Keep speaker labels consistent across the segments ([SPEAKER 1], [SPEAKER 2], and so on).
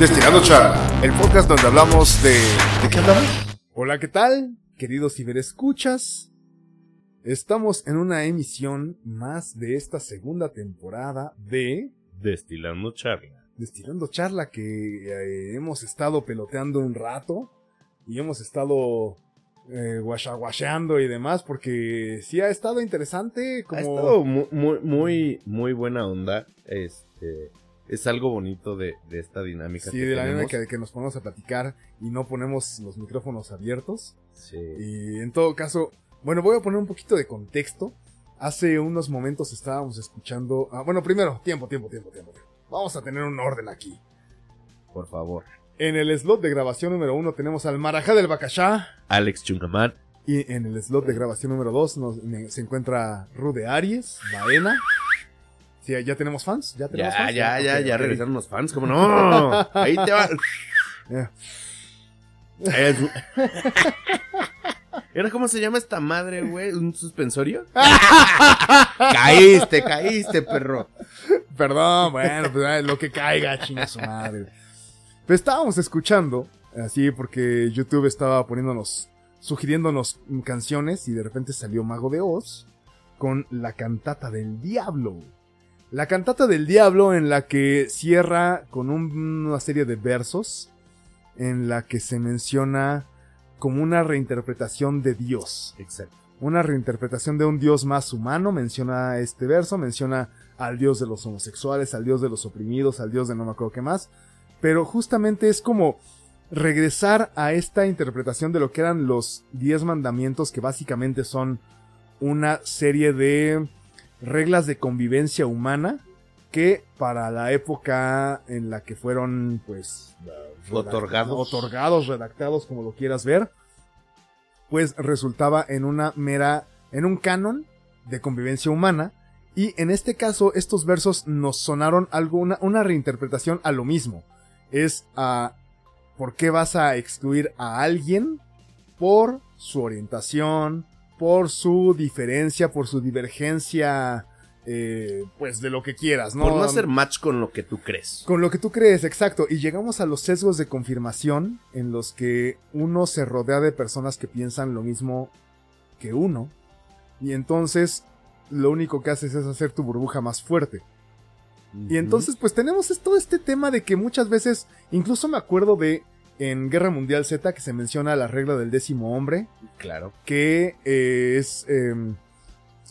[SPEAKER 1] Destilando Charla, el podcast donde hablamos de... ¿De qué hablamos?
[SPEAKER 2] Hola, ¿qué tal? Queridos ciberescuchas. Estamos en una emisión más de esta segunda temporada de
[SPEAKER 3] Destilando charla.
[SPEAKER 2] Destilando Charla que eh, hemos estado peloteando un rato y hemos estado eh, guachaguacheando y demás porque sí ha estado interesante como...
[SPEAKER 3] Ha estado mu- muy, muy, muy buena onda. Este, es algo bonito de, de esta dinámica
[SPEAKER 2] Sí,
[SPEAKER 3] que
[SPEAKER 2] de la manera
[SPEAKER 3] tenemos.
[SPEAKER 2] que, nos ponemos a platicar y no ponemos los micrófonos abiertos.
[SPEAKER 3] Sí.
[SPEAKER 2] Y en todo caso, bueno, voy a poner un poquito de contexto. Hace unos momentos estábamos escuchando. ah, bueno, primero, tiempo, tiempo, tiempo, tiempo. Vamos a tener un orden aquí.
[SPEAKER 3] Por favor.
[SPEAKER 2] En el slot de grabación número uno tenemos al Marajá del Bacachá.
[SPEAKER 3] Alex Chungamán.
[SPEAKER 2] Y en el slot de grabación número dos nos- me- se encuentra Rude Aries, Baena. Sí, ya tenemos fans. Ya tenemos
[SPEAKER 3] Ya,
[SPEAKER 2] fans.
[SPEAKER 3] ya, ya,
[SPEAKER 2] Ok,
[SPEAKER 3] ya
[SPEAKER 2] ok.
[SPEAKER 3] regresaron los fans. ¿Cómo no? Ahí te va.
[SPEAKER 2] Ya.
[SPEAKER 3] Es- ¿Era cómo se llama esta madre, güey? ¿Un suspensorio? caíste, caíste, perro.
[SPEAKER 2] Perdón, bueno, pues lo que caiga, chinga su madre. Pero estábamos escuchando, así porque YouTube estaba poniéndonos, sugiriéndonos canciones y de repente salió Mago de Oz con la cantata del diablo. La cantata del diablo en la que cierra con un- una serie de versos en la que se menciona como una reinterpretación de Dios
[SPEAKER 3] Exacto.
[SPEAKER 2] una reinterpretación de un dios más humano, menciona este verso, menciona al dios de los homosexuales, al dios de los oprimidos, al dios de no me acuerdo qué más, pero justamente es como regresar a esta interpretación de lo que eran los diez mandamientos que básicamente son una serie de reglas de convivencia humana que para la época en la que fueron pues
[SPEAKER 3] Otorgados.
[SPEAKER 2] otorgados, redactados como lo quieras ver, pues resultaba en una mera, en un canon de convivencia humana. Y en este caso, estos versos nos sonaron algo, una, una reinterpretación a lo mismo. Es a por qué vas a excluir a alguien por su orientación, por su diferencia, por su divergencia, eh, pues de lo que quieras, ¿no?
[SPEAKER 3] Por no hacer match con lo que tú crees.
[SPEAKER 2] Con lo que tú crees, exacto. Y llegamos a los sesgos de confirmación en los que uno se rodea de personas que piensan lo mismo que uno. Y entonces lo único que haces es hacer tu burbuja más fuerte. Y entonces pues tenemos todo este tema de que muchas veces, incluso me acuerdo de en Guerra Mundial Z que se menciona la regla del décimo hombre,
[SPEAKER 3] Claro.
[SPEAKER 2] que eh, es em,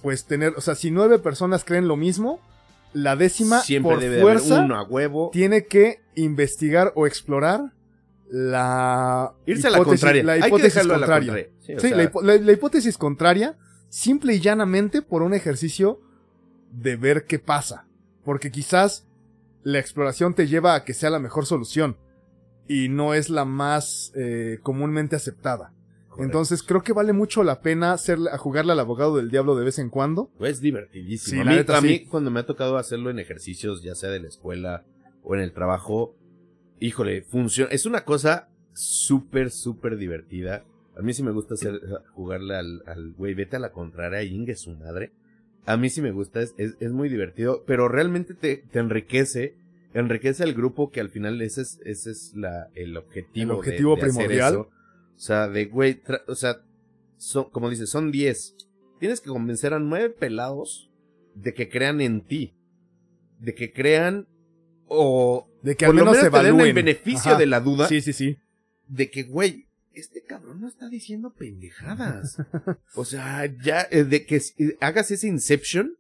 [SPEAKER 2] pues tener, o sea, si nueve personas creen lo mismo, la décima
[SPEAKER 3] Siempre
[SPEAKER 2] por
[SPEAKER 3] debe de
[SPEAKER 2] fuerza
[SPEAKER 3] haber uno a huevo.
[SPEAKER 2] tiene que investigar o explorar la
[SPEAKER 3] Irse a la
[SPEAKER 2] hipótesis-
[SPEAKER 3] contraria.
[SPEAKER 2] la
[SPEAKER 3] Hay que
[SPEAKER 2] hipótesis
[SPEAKER 3] dejarlo a la
[SPEAKER 2] contraria.
[SPEAKER 3] contraria. Sí, o
[SPEAKER 2] Sí,
[SPEAKER 3] sea,
[SPEAKER 2] la, hipo- la- la hipótesis contraria, simple y llanamente por un ejercicio de ver qué pasa. Porque quizás la exploración te lleva a que sea la mejor solución y no es la más eh, comúnmente aceptada.
[SPEAKER 3] correcto.
[SPEAKER 2] Entonces creo que vale mucho la pena ser, a jugarle al abogado del diablo de vez en cuando.
[SPEAKER 3] Es divertidísimo.
[SPEAKER 2] Sí,
[SPEAKER 3] a mí,
[SPEAKER 2] neta,
[SPEAKER 3] a
[SPEAKER 2] sí.
[SPEAKER 3] mí, cuando me ha tocado hacerlo en ejercicios, ya sea de la escuela o en el trabajo, híjole, funciona. Es una cosa súper, súper divertida. A mí sí me gusta hacer, jugarle al, al güey, vete a la contraria, ingue su madre. A mí sí me gusta, es, es, es muy divertido, pero realmente te, te enriquece, enriquece al grupo que al final ese es, ese es la, el objetivo.
[SPEAKER 2] El objetivo
[SPEAKER 3] de
[SPEAKER 2] primordial.
[SPEAKER 3] eso. O sea, de güey, o sea, son, como dices, son 10. Tienes que convencer a nueve pelados de que crean en ti. De que crean o
[SPEAKER 2] De que
[SPEAKER 3] por
[SPEAKER 2] al
[SPEAKER 3] lo
[SPEAKER 2] menos
[SPEAKER 3] te den el beneficio
[SPEAKER 2] Ajá.
[SPEAKER 3] de la duda
[SPEAKER 2] Sí, sí, sí.
[SPEAKER 3] de que, güey, este cabrón no está diciendo pendejadas. o sea, ya, eh, de que eh, hagas ese Inception.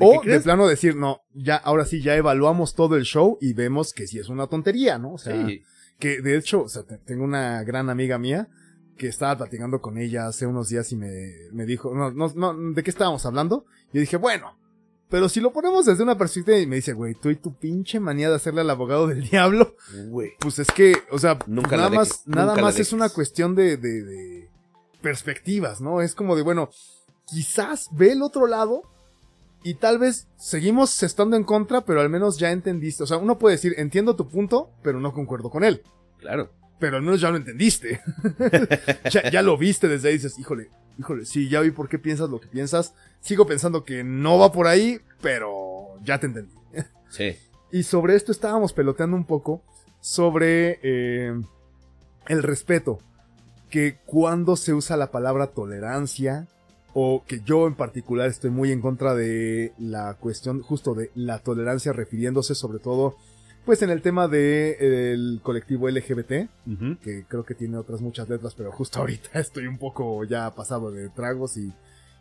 [SPEAKER 2] O de plano decir, no, ya, ahora sí, ya evaluamos todo el show y vemos que sí es una tontería, ¿no? O sea,
[SPEAKER 3] Sí,
[SPEAKER 2] que de hecho, o sea, te- tengo una gran amiga mía que estaba platicando con ella hace unos días y me, me dijo, no, no, no, ¿de qué estábamos hablando? Y yo dije, bueno, pero si lo ponemos desde una perspectiva y me dice, güey, tú y tu pinche manía de hacerle al abogado del diablo,
[SPEAKER 3] güey.
[SPEAKER 2] pues es que, o sea,
[SPEAKER 3] Nunca
[SPEAKER 2] nada más, nada más es una cuestión de, de, de perspectivas, ¿no? Es como de, bueno, quizás ve el otro lado y tal vez seguimos estando en contra, pero al menos ya entendiste. O sea, uno puede decir, entiendo tu punto, pero no concuerdo con él.
[SPEAKER 3] Claro.
[SPEAKER 2] Pero al menos ya lo entendiste. ya, ya lo viste desde ahí y dices, híjole, híjole, sí, ya vi por qué piensas lo que piensas. Sigo pensando que no va por ahí, pero ya te entendí.
[SPEAKER 3] Sí.
[SPEAKER 2] Y sobre esto estábamos peloteando un poco, sobre eh, el respeto. Que cuando se usa la palabra tolerancia, o que yo en particular estoy muy en contra de la cuestión justo de la tolerancia refiriéndose sobre todo pues en el tema del colectivo LGBT, que creo que tiene otras muchas letras, pero justo ahorita estoy un poco ya pasado de tragos y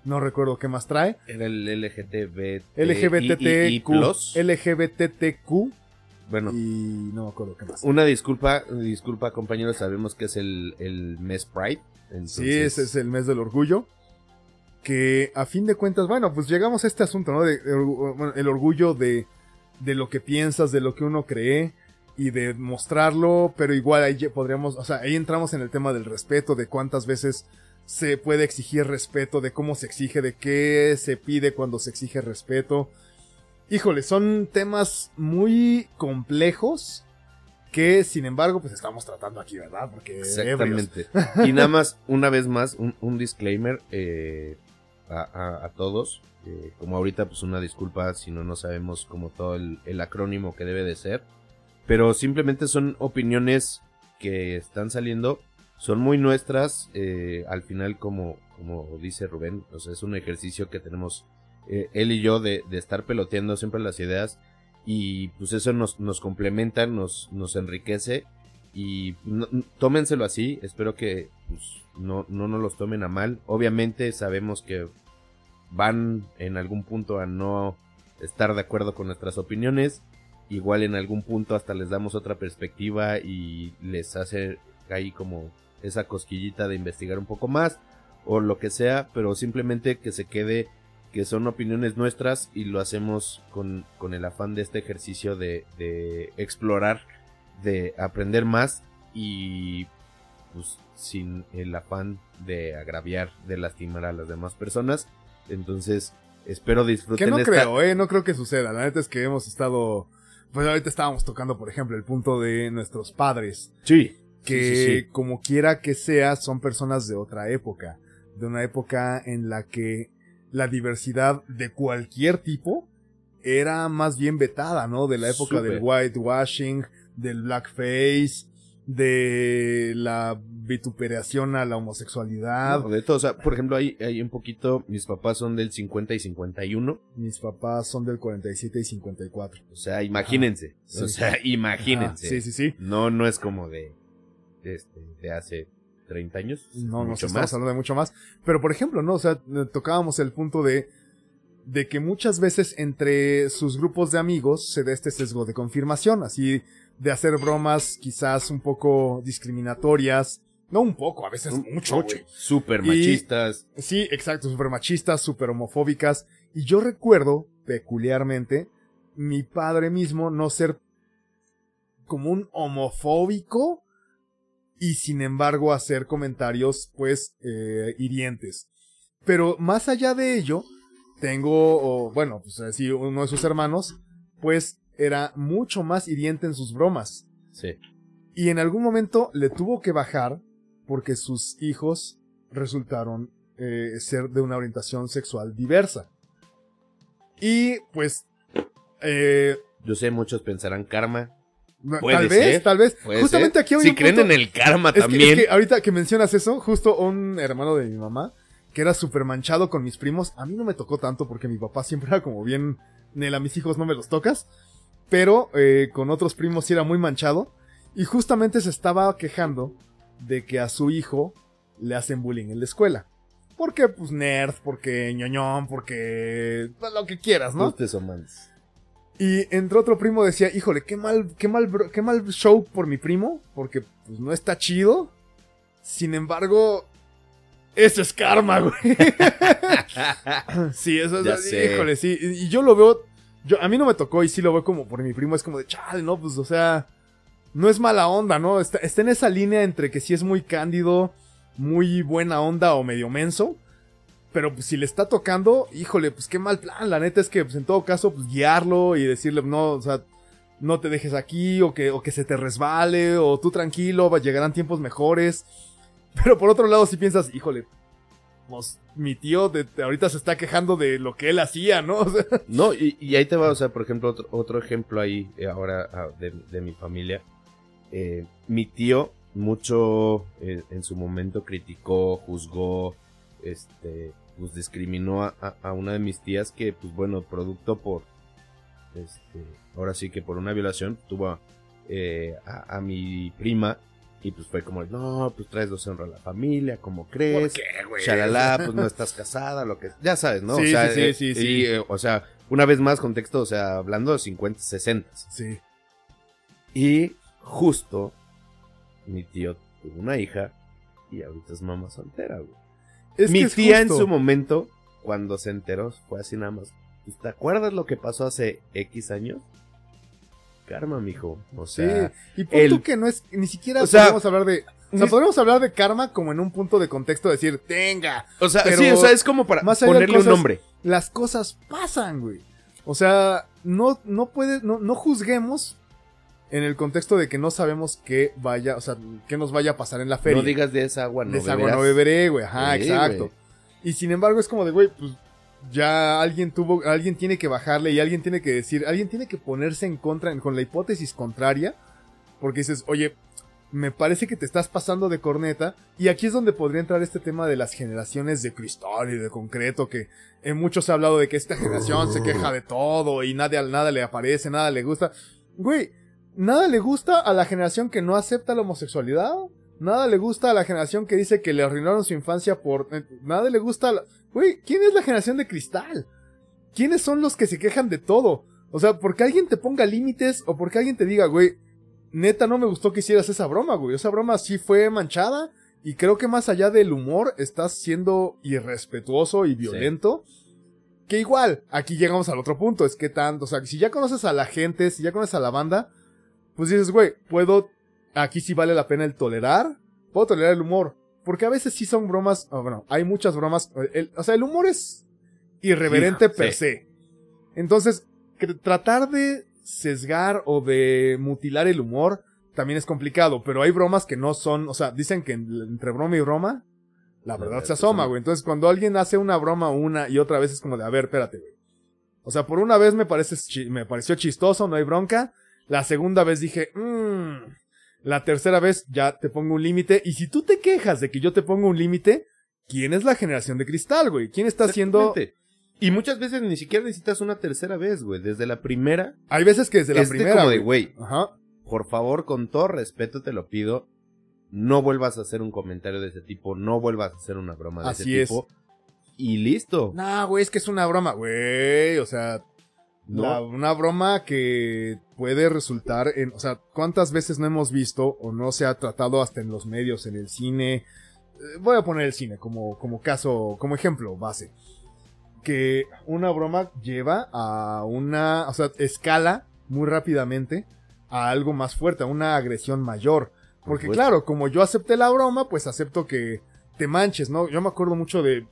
[SPEAKER 2] no recuerdo qué más trae.
[SPEAKER 3] Era el LGTB.
[SPEAKER 2] LGBTQ, LGBTQ
[SPEAKER 3] Bueno,
[SPEAKER 2] y no me acuerdo qué más.
[SPEAKER 3] una disculpa, disculpa compañeros, sabemos que es el, el mes Pride. Entonces,
[SPEAKER 2] Sí, ese es el mes del orgullo. Que a fin de cuentas, bueno, pues llegamos a este asunto, ¿no? De, el orgullo de, de lo que piensas, de lo que uno cree y de mostrarlo, pero igual ahí podríamos, o sea, ahí entramos en el tema del respeto, de cuántas veces se puede exigir respeto, de cómo se exige, de qué se pide cuando se exige respeto. Híjole, son temas muy complejos que, sin embargo, pues estamos tratando aquí, ¿verdad? Porque ebrios.
[SPEAKER 3] Exactamente. Y nada más, una vez más, un, un disclaimer eh, a, todos. eh, como ahorita, pues una disculpa si no no sabemos como todo el, acrónimo que debe de ser. Pero simplemente son opiniones que están saliendo. Son muy nuestras. eh, al final, como, como dice Rubén, es un ejercicio que tenemos eh, él y yo de, de estar peloteando siempre las ideas. Y pues eso nos, nos complementa, nos, nos enriquece y tómenselo así, espero que pues, no, no nos los tomen a mal. Obviamente sabemos que van en algún punto a no estar de acuerdo con nuestras opiniones. Igual en algún punto hasta les damos otra perspectiva y les hace ahí como esa cosquillita de investigar un poco más o lo que sea, pero simplemente que se quede que son opiniones nuestras y lo hacemos con, con el afán de este ejercicio de, de explorar de aprender más y pues sin el afán de agraviar, de lastimar a las demás personas. Entonces, espero disfruten
[SPEAKER 2] Que no
[SPEAKER 3] esta-
[SPEAKER 2] creo, eh, no creo que suceda. La neta es que hemos estado, pues ahorita estábamos tocando, por ejemplo, el punto de nuestros padres,
[SPEAKER 3] Sí.
[SPEAKER 2] que
[SPEAKER 3] Sí, sí, sí.
[SPEAKER 2] como quiera que sea, son personas de otra época, de una época en la que la diversidad de cualquier tipo era más bien vetada, ¿no? De la época
[SPEAKER 3] Súper.
[SPEAKER 2] del whitewashing, del blackface, de la vituperación a la homosexualidad.
[SPEAKER 3] No, de todo, o sea, por ejemplo, hay, hay un poquito, mis papás son del 50 y 51,
[SPEAKER 2] Mis papás son del 47 y 54.
[SPEAKER 3] o sea, imagínense, o sea, imagínense.
[SPEAKER 2] Sí, sí, sí.
[SPEAKER 3] No, no es como de, de, este, de hace 30 años,
[SPEAKER 2] No, no estamos
[SPEAKER 3] más.
[SPEAKER 2] hablando de mucho más. Pero por ejemplo, ¿no? O sea, tocábamos el punto de, de que muchas veces entre sus grupos de amigos se da este sesgo de confirmación, así de hacer bromas quizás un poco discriminatorias. No un poco, a veces mucho, güey.
[SPEAKER 3] Súper
[SPEAKER 2] Y-
[SPEAKER 3] machistas.
[SPEAKER 2] Sí, exacto, súper machistas, súper homofóbicas. Y yo recuerdo, peculiarmente, mi padre mismo no ser como un homofóbico y sin embargo hacer comentarios, pues, eh, hirientes. Pero más allá de ello, tengo, bueno, pues así, uno de sus hermanos, pues, era mucho más hiriente en sus bromas.
[SPEAKER 3] Sí.
[SPEAKER 2] Y en algún momento le tuvo que bajar porque sus hijos resultaron eh, ser de una orientación sexual diversa. Y pues, eh,
[SPEAKER 3] Yo sé, muchos pensarán karma.
[SPEAKER 2] Tal vez, tal vez. Justamente
[SPEAKER 3] ser.
[SPEAKER 2] aquí hay
[SPEAKER 3] Si creen
[SPEAKER 2] punto-
[SPEAKER 3] en el karma
[SPEAKER 2] es que-
[SPEAKER 3] también.
[SPEAKER 2] es que ahorita que mencionas eso, justo un hermano de mi mamá, que era súper manchado con mis primos, a mí no me tocó tanto porque mi papá siempre era como bien, Nel, a mis hijos no me los tocas, pero eh, con otros primos sí era muy manchado, y justamente se estaba quejando de que a su hijo le hacen bullying en la escuela. Porque, pues, nerd, porque ñoñón, porque... pues, lo que quieras, ¿no?
[SPEAKER 3] Ustedes.
[SPEAKER 2] Y entre otro primo decía, híjole, qué mal, qué mal, bro- qué mal show por mi primo, porque pues no está chido. Sin embargo, eso es karma, güey. sí, eso es,
[SPEAKER 3] Ya sé.
[SPEAKER 2] híjole, sí. Y yo lo veo, yo, a mí no me tocó y sí lo veo como por mi primo, es como de, chale, no, pues, o sea, no es mala onda, ¿no? Está, está en esa línea entre que sí es muy cándido, muy buena onda o medio menso. Pero pues, si le está tocando, híjole, pues qué mal plan. La neta es que, pues en todo caso, pues guiarlo y decirle, no, o sea, no te dejes aquí, o que, o que se te resbale, o tú tranquilo, llegarán tiempos mejores. Pero por otro lado, si piensas, híjole, pues mi tío de, ahorita se está quejando de lo que él hacía, ¿no?
[SPEAKER 3] No, y, y ahí te va, o sea, por ejemplo, otro, otro ejemplo ahí eh, ahora ah, de, mi familia. eh, mi tío mucho eh, en su momento criticó, juzgó, este, pues discriminó a una de mis tías que, pues bueno, producto por, este, ahora sí que por una violación tuvo eh, a, a mi prima y pues fue como, no, pues traes deshonra a la familia, ¿cómo crees?
[SPEAKER 2] qué, güey?
[SPEAKER 3] Shalala, pues no estás casada, lo que, ya sabes, ¿no?
[SPEAKER 2] Sí,
[SPEAKER 3] o sea,
[SPEAKER 2] sí, sí,
[SPEAKER 3] eh,
[SPEAKER 2] sí,
[SPEAKER 3] y, eh, o sea, una vez más contexto, o sea, hablando de 50, 60.
[SPEAKER 2] Sí.
[SPEAKER 3] Y justo mi tío tuvo una hija y ahorita es mamá soltera, güey.
[SPEAKER 2] Es
[SPEAKER 3] mi tía en su momento, cuando se enteró, fue así nada más. "Pues, ¿Te acuerdas lo que pasó hace X años? Karma, mijo. O
[SPEAKER 2] Sí,
[SPEAKER 3] sea,
[SPEAKER 2] y punto
[SPEAKER 3] el-
[SPEAKER 2] que no es, ni siquiera
[SPEAKER 3] O sea,
[SPEAKER 2] podemos hablar de, o sea, podemos hablar de karma como en un punto de contexto, decir, tenga,
[SPEAKER 3] o sea, sí, o sea, es como para
[SPEAKER 2] más
[SPEAKER 3] ponerle un nombre.
[SPEAKER 2] las cosas pasan, güey. O sea, no, no puede, no, no juzguemos en el contexto de que no sabemos qué vaya, o sea, qué nos vaya a pasar en la feria.
[SPEAKER 3] No digas de esa agua, no
[SPEAKER 2] de esa agua no beberé, güey. Ajá,
[SPEAKER 3] Sí,
[SPEAKER 2] exacto.
[SPEAKER 3] güey.
[SPEAKER 2] Y sin embargo es como de, güey, pues ya alguien tuvo, alguien tiene que bajarle y alguien tiene que decir, alguien tiene que ponerse en contra, con la hipótesis contraria, porque dices, oye, me parece que te estás pasando de corneta, y aquí es donde podría entrar este tema de las generaciones de cristal y de concreto, que en muchos se ha hablado de que esta generación se queja de todo y nadie, nada le aparece, nada le gusta. Güey, nada le gusta a la generación que no acepta la homosexualidad. Nada le gusta a la generación que dice que le arruinaron su infancia por... eh, Nada le gusta a la... Güey, ¿quién es la generación de cristal? ¿Quiénes son los que se quejan de todo? O sea, porque alguien te ponga límites o porque alguien te diga, güey, neta no me gustó que hicieras esa broma, güey. Esa broma sí fue manchada y creo que más allá del humor estás siendo irrespetuoso y violento. Que igual, aquí llegamos al otro punto, es que tanto, o sea, si ya conoces a la gente, si ya conoces a la banda, pues dices, güey, puedo, aquí sí vale la pena el tolerar, puedo tolerar el humor, porque a veces sí son bromas, bueno, hay muchas bromas, el- o sea, el humor es irreverente per
[SPEAKER 3] sí.
[SPEAKER 2] se. Entonces, que tratar de sesgar o de mutilar el humor también es complicado, pero hay bromas que no son, o sea, dicen que en- entre broma y broma, la verdad se asoma, güey. Entonces, cuando alguien hace una broma una y otra vez es como de, a ver, espérate, güey. O sea, por una vez me parece, me pareció chistoso, no hay bronca. La segunda vez dije, mmm. La tercera vez ya te pongo un límite. Y si tú te quejas de que yo te pongo un límite, ¿quién es la generación de cristal, güey? ¿Quién está haciendo...?
[SPEAKER 3] Y muchas veces ni siquiera necesitas una tercera vez, güey. Desde la primera,
[SPEAKER 2] Hay veces que desde la primera,
[SPEAKER 3] como de,
[SPEAKER 2] güey.
[SPEAKER 3] güey,
[SPEAKER 2] Ajá.
[SPEAKER 3] por favor, con todo respeto te lo pido, no vuelvas a hacer un comentario de ese tipo, no vuelvas a hacer una broma de
[SPEAKER 2] Así
[SPEAKER 3] ese
[SPEAKER 2] es.
[SPEAKER 3] tipo. Y listo.
[SPEAKER 2] No, güey, es que es una broma, güey. O sea,
[SPEAKER 3] ¿no?
[SPEAKER 2] La- una broma que puede resultar en, o sea, ¿cuántas veces no hemos visto o no se ha tratado hasta en los medios, en el cine? Eh, Voy a poner el cine como, como caso, como ejemplo base. Que una broma lleva a una, o sea, escala muy rápidamente a algo más fuerte, a una agresión mayor. Porque claro, como yo acepté la broma, pues acepto que te manches, ¿no? Yo me acuerdo mucho de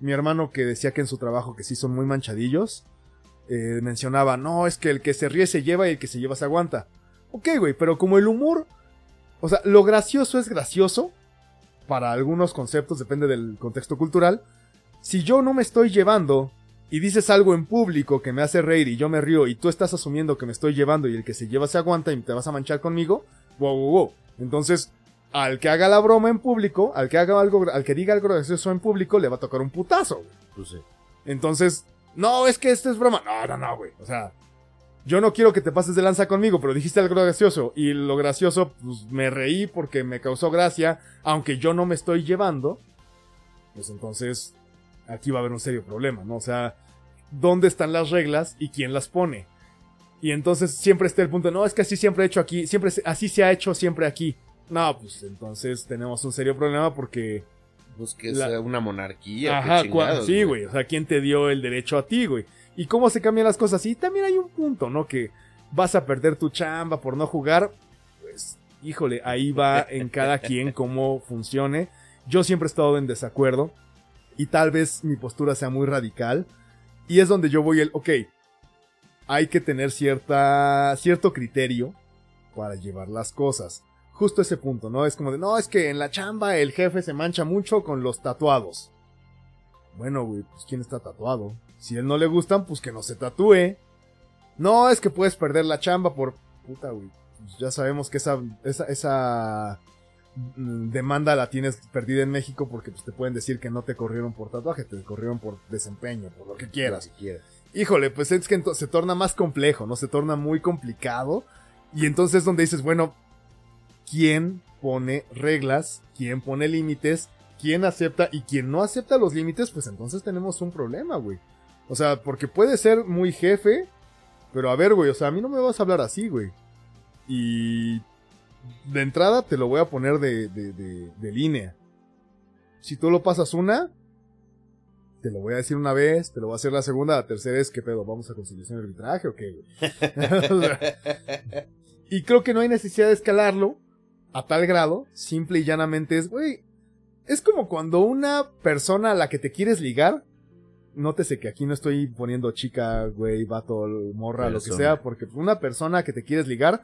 [SPEAKER 2] mi hermano que decía que en su trabajo que sí son muy manchadillos eh, mencionaba, no, es que el que se ríe se lleva y el que se lleva se aguanta. Ok, güey, pero como el humor, o sea, lo gracioso es gracioso, para algunos conceptos, depende del contexto cultural. Si yo no me estoy llevando y dices algo en público que me hace reír y yo me río y tú estás asumiendo que me estoy llevando y el que se lleva se aguanta y te vas a manchar conmigo, wow, wow, wow. Entonces, al que haga la broma en público, al que haga algo, al que diga algo gracioso en público, le va a tocar un putazo.
[SPEAKER 3] Pues sí.
[SPEAKER 2] Entonces, no, es que esto es broma. No, no, no, güey. O sea, yo no quiero que te pases de lanza conmigo, pero dijiste algo gracioso. Y lo gracioso, pues me reí porque me causó gracia, aunque yo no me estoy llevando. Pues entonces, aquí va a haber un serio problema, ¿no? O sea, ¿dónde están las reglas y quién las pone? Y entonces siempre está el punto, no, es que así siempre he hecho aquí, siempre así se ha hecho siempre aquí. No, pues entonces tenemos un serio problema porque
[SPEAKER 3] Pues que
[SPEAKER 2] La-
[SPEAKER 3] una monarquía.
[SPEAKER 2] Ajá,
[SPEAKER 3] chingados,
[SPEAKER 2] sí, güey. O sea, ¿quién te dio el derecho a ti, güey? ¿Y cómo se cambian las cosas? Y también hay un punto, ¿no? Que vas a perder tu chamba por no jugar. Pues, híjole, ahí va en cada quien cómo funcione. Yo siempre he estado en desacuerdo. Y tal vez mi postura sea muy radical. Y es donde yo voy el, ok, hay que tener cierta, cierto criterio para llevar las cosas. Justo ese punto, ¿no? Es como de, no, es que en la chamba el jefe se mancha mucho con los tatuados. Bueno, güey, pues ¿quién está tatuado? Si a él no le gustan, pues que no se tatúe. No, es que puedes perder la chamba por... Puta, güey. pues, ya sabemos que esa, esa, esa mm, demanda la tienes perdida en México porque pues, te pueden decir que no te corrieron por tatuaje, te corrieron por desempeño, por lo que quieras.
[SPEAKER 3] Lo que quieras.
[SPEAKER 2] Híjole, pues es que se torna más complejo, ¿no? Se torna muy complicado. Y entonces es donde dices, bueno, ¿quién pone reglas? ¿Quién pone límites? ¿Quién acepta? Y quien no acepta los límites, pues entonces tenemos un problema, güey. O sea, porque puede ser muy jefe, pero a ver, güey, o sea, a mí no me vas a hablar así, güey. Y de entrada te lo voy a poner de, de, de, línea. Si tú lo pasas una, te lo voy a decir una vez, te lo voy a hacer la segunda, la tercera es, ¿qué pedo? ¿Vamos a conciliación de arbitraje o qué, güey? Y creo que no hay necesidad de escalarlo a tal grado, simple y llanamente es, güey, es como cuando una persona a la que te quieres ligar, nótese que aquí no estoy poniendo chica, güey, vato, morra, lo que sea, porque una persona que te quieres ligar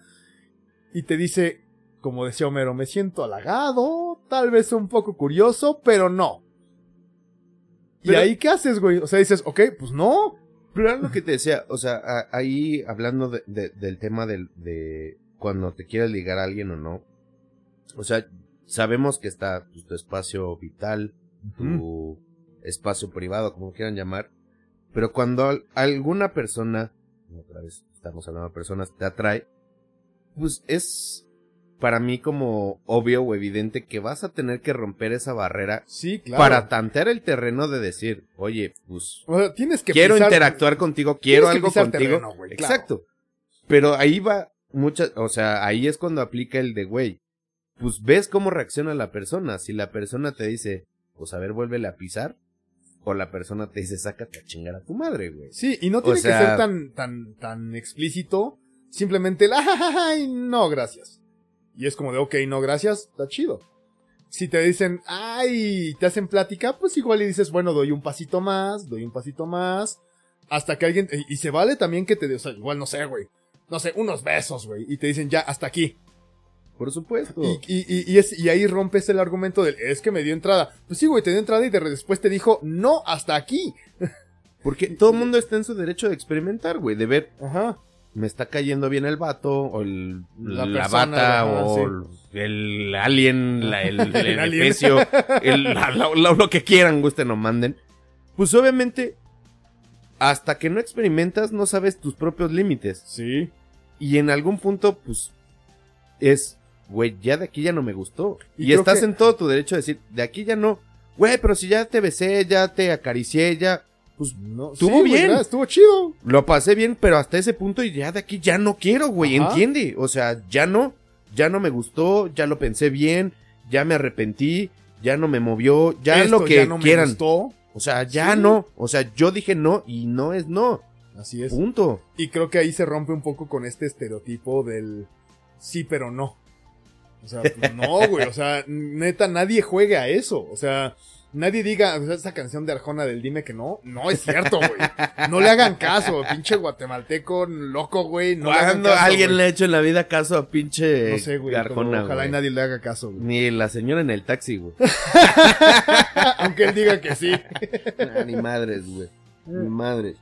[SPEAKER 2] y te dice, como decía Homero, me siento halagado, tal vez un poco curioso, pero no. ¿Y ahí qué haces, güey? O sea, dices, ok, pues no.
[SPEAKER 3] Pero era lo que te decía, o sea, a- ahí hablando de- de- del tema del, de cuando te quieres ligar a alguien o no. O sea, sabemos que está pues, tu espacio vital, tu espacio privado, como quieran llamar. Pero cuando al- alguna persona, otra vez estamos hablando de personas, te atrae, pues es para mí como obvio o evidente que vas a tener que romper esa barrera
[SPEAKER 2] Sí, claro.
[SPEAKER 3] para tantear el terreno de decir, oye, pues
[SPEAKER 2] O sea, tienes que
[SPEAKER 3] quiero
[SPEAKER 2] pisar-
[SPEAKER 3] interactuar contigo, quiero algo contigo.
[SPEAKER 2] terreno, güey, claro.
[SPEAKER 3] Exacto. Pero ahí va muchas, o sea, ahí es cuando aplica el de güey. Pues ves cómo reacciona la persona. Si la persona te dice, pues a ver, vuélvele a pisar. O la persona te dice, sácate a chingar a tu madre, güey.
[SPEAKER 2] Sí, y no tiene
[SPEAKER 3] sea-
[SPEAKER 2] que ser tan, tan, tan explícito. Simplemente el, ay, no, gracias. Y es como de, ok, no, gracias, está chido. Si te dicen, ay, te hacen plática, pues igual y dices, bueno, doy un pasito más, doy un pasito más. Hasta que alguien, y y se vale también que te, o sea, igual no sé, güey. No sé, unos besos, güey. Y te dicen, ya, hasta aquí.
[SPEAKER 3] Por supuesto.
[SPEAKER 2] Y, y, y, es, y ahí rompes el argumento del, es que me dio entrada. Pues sí, güey, te dio entrada y de, después te dijo, no, hasta aquí.
[SPEAKER 3] Porque todo el mundo está en su derecho de experimentar, güey. De ver,
[SPEAKER 2] Ajá.
[SPEAKER 3] me está cayendo bien el vato, o el,
[SPEAKER 2] La
[SPEAKER 3] la,
[SPEAKER 2] persona,
[SPEAKER 3] bata,
[SPEAKER 2] ajá,
[SPEAKER 3] o el alien, la- el, el,
[SPEAKER 2] El
[SPEAKER 3] edificio, la- lo que quieran, gusten o manden. Pues obviamente, hasta que no experimentas, no sabes tus propios límites.
[SPEAKER 2] Sí.
[SPEAKER 3] Y en algún punto, pues, es, güey, ya de aquí ya no me gustó.
[SPEAKER 2] Y
[SPEAKER 3] estás
[SPEAKER 2] que-
[SPEAKER 3] en todo tu derecho de decir, de aquí ya no. Güey, pero si ya te besé, ya te acaricié, ya, pues
[SPEAKER 2] No,
[SPEAKER 3] Estuvo
[SPEAKER 2] sí,
[SPEAKER 3] bien.
[SPEAKER 2] ¿verdad? estuvo chido.
[SPEAKER 3] lo pasé bien, pero hasta ese punto y ya de aquí ya no quiero, güey, entiende. O sea, ya no, ya no me gustó, ya lo pensé bien, ya me arrepentí, ya no me movió, ya
[SPEAKER 2] Esto
[SPEAKER 3] lo que
[SPEAKER 2] ya no me
[SPEAKER 3] quieran.
[SPEAKER 2] gustó.
[SPEAKER 3] O sea, ya
[SPEAKER 2] Sí.
[SPEAKER 3] no. O sea, yo dije no y no es no.
[SPEAKER 2] Así es.
[SPEAKER 3] Punto.
[SPEAKER 2] Y creo que ahí se rompe un poco con este estereotipo del sí, pero no. O sea, pues, no, güey. O sea, neta, nadie juega a eso. O sea, nadie diga esa canción de Arjona del Dime que no. No es cierto, güey. No le hagan caso. Pinche guatemalteco loco, güey. No
[SPEAKER 3] Cuando
[SPEAKER 2] caso,
[SPEAKER 3] alguien
[SPEAKER 2] güey.
[SPEAKER 3] le ha hecho en la vida caso a pinche
[SPEAKER 2] No sé, güey. pero
[SPEAKER 3] Garjona,
[SPEAKER 2] Ojalá y nadie le haga caso, güey.
[SPEAKER 3] Ni la señora en el taxi, güey.
[SPEAKER 2] Aunque él diga que sí.
[SPEAKER 3] Ni madres, güey. Ni madres.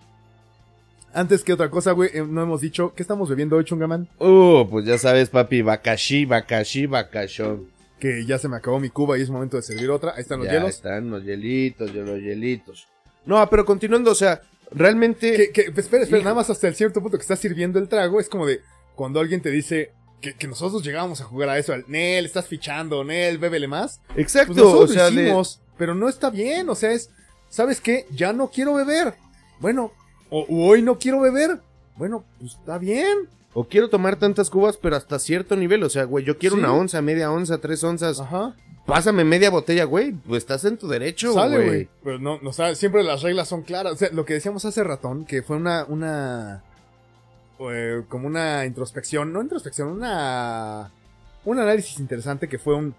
[SPEAKER 2] Antes que otra cosa, güey, eh, no hemos dicho. ¿Qué estamos bebiendo hoy, Chungaman?
[SPEAKER 3] Uh, pues ya sabes, papi, bakashi, bakashi, bakashon.
[SPEAKER 2] Que ya se me acabó mi cuba y es momento de servir otra. Ahí están los
[SPEAKER 3] ya
[SPEAKER 2] hielos.
[SPEAKER 3] están los hielitos, los hielitos. No, pero continuando, o sea, realmente...
[SPEAKER 2] Que, que, pues, espera, espera, nada más hasta el cierto punto que estás sirviendo el trago, es como de cuando alguien te dice que, que nosotros llegábamos a jugar a eso, al Nel, estás fichando, Nel, bébele más.
[SPEAKER 3] Exacto,
[SPEAKER 2] Pues nosotros
[SPEAKER 3] o sea,
[SPEAKER 2] lo
[SPEAKER 3] de-
[SPEAKER 2] hicimos, pero no está bien, o sea, es, ¿sabes qué? Ya no quiero beber. Bueno, o hoy no quiero beber. Bueno, pues está bien.
[SPEAKER 3] o quiero tomar tantas cubas, pero hasta cierto nivel, o sea, güey, yo quiero
[SPEAKER 2] Sí.
[SPEAKER 3] una onza, media onza, tres onzas,
[SPEAKER 2] Ajá.
[SPEAKER 3] pásame media botella, güey, pues estás en tu derecho,
[SPEAKER 2] Sale,
[SPEAKER 3] güey.
[SPEAKER 2] güey. Pero no, no, sea, siempre las reglas son claras. O sea, lo que decíamos hace ratón, que fue una, una, eh, como una introspección, no introspección, una, un análisis interesante que fue un,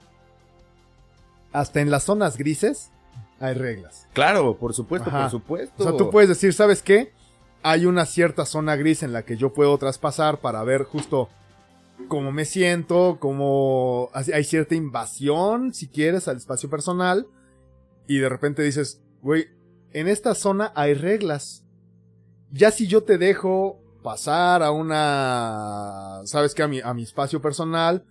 [SPEAKER 2] hasta en las zonas grises hay reglas.
[SPEAKER 3] Claro, por supuesto,
[SPEAKER 2] Ajá.
[SPEAKER 3] por supuesto.
[SPEAKER 2] O sea, tú puedes decir, ¿sabes qué? Hay una cierta zona gris en la que yo puedo traspasar para ver justo cómo me siento, cómo hay cierta invasión, si quieres, al espacio personal. Y de repente dices, güey, en esta zona hay reglas. Ya si yo te dejo pasar a una, sabes que a mi, a mi espacio personal,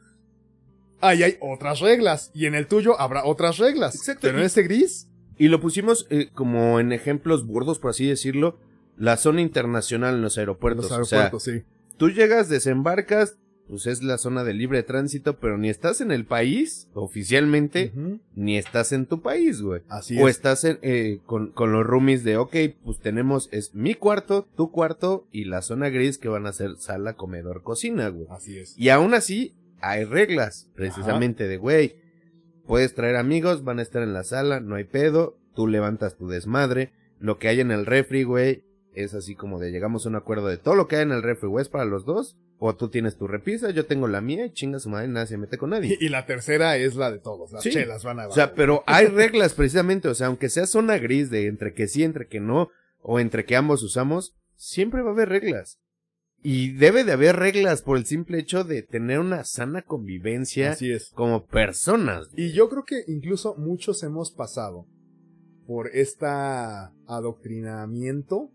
[SPEAKER 2] ahí hay otras reglas. Y en el tuyo habrá otras reglas.
[SPEAKER 3] Exacto.
[SPEAKER 2] Pero en este gris,
[SPEAKER 3] Y lo pusimos eh, como en ejemplos burdos, por así decirlo, la zona internacional en los aeropuertos.
[SPEAKER 2] los
[SPEAKER 3] o sea,
[SPEAKER 2] aeropuertos, sí.
[SPEAKER 3] tú llegas, desembarcas, pues es la zona de libre tránsito, pero ni estás en el país oficialmente, ni estás en tu país, güey.
[SPEAKER 2] Así
[SPEAKER 3] O
[SPEAKER 2] es.
[SPEAKER 3] estás en, eh, con, con los roomies de, ok, pues tenemos, es mi cuarto, tu cuarto y la zona gris que van a ser sala, comedor, cocina, güey.
[SPEAKER 2] Así es.
[SPEAKER 3] Y aún así, hay reglas, precisamente de, güey, puedes traer amigos, van a estar en la sala, no hay pedo, tú levantas tu desmadre, lo que hay en el refri, güey, es así como de llegamos a un acuerdo de todo lo que hay en el refri, güey, es para los dos, o tú tienes tu repisa, yo tengo la mía, y chinga su madre, nadie se mete con nadie.
[SPEAKER 2] Y, y la tercera es la de todos. Las
[SPEAKER 3] Sí.
[SPEAKER 2] chelas van a
[SPEAKER 3] O sea, pero hay reglas precisamente, o sea, aunque sea zona gris de entre que sí, entre que no, o entre que ambos usamos, siempre va a haber reglas. Y debe de haber reglas por el simple hecho de tener una sana convivencia
[SPEAKER 2] Así es.
[SPEAKER 3] como personas.
[SPEAKER 2] Y yo creo que incluso muchos hemos pasado por este adoctrinamiento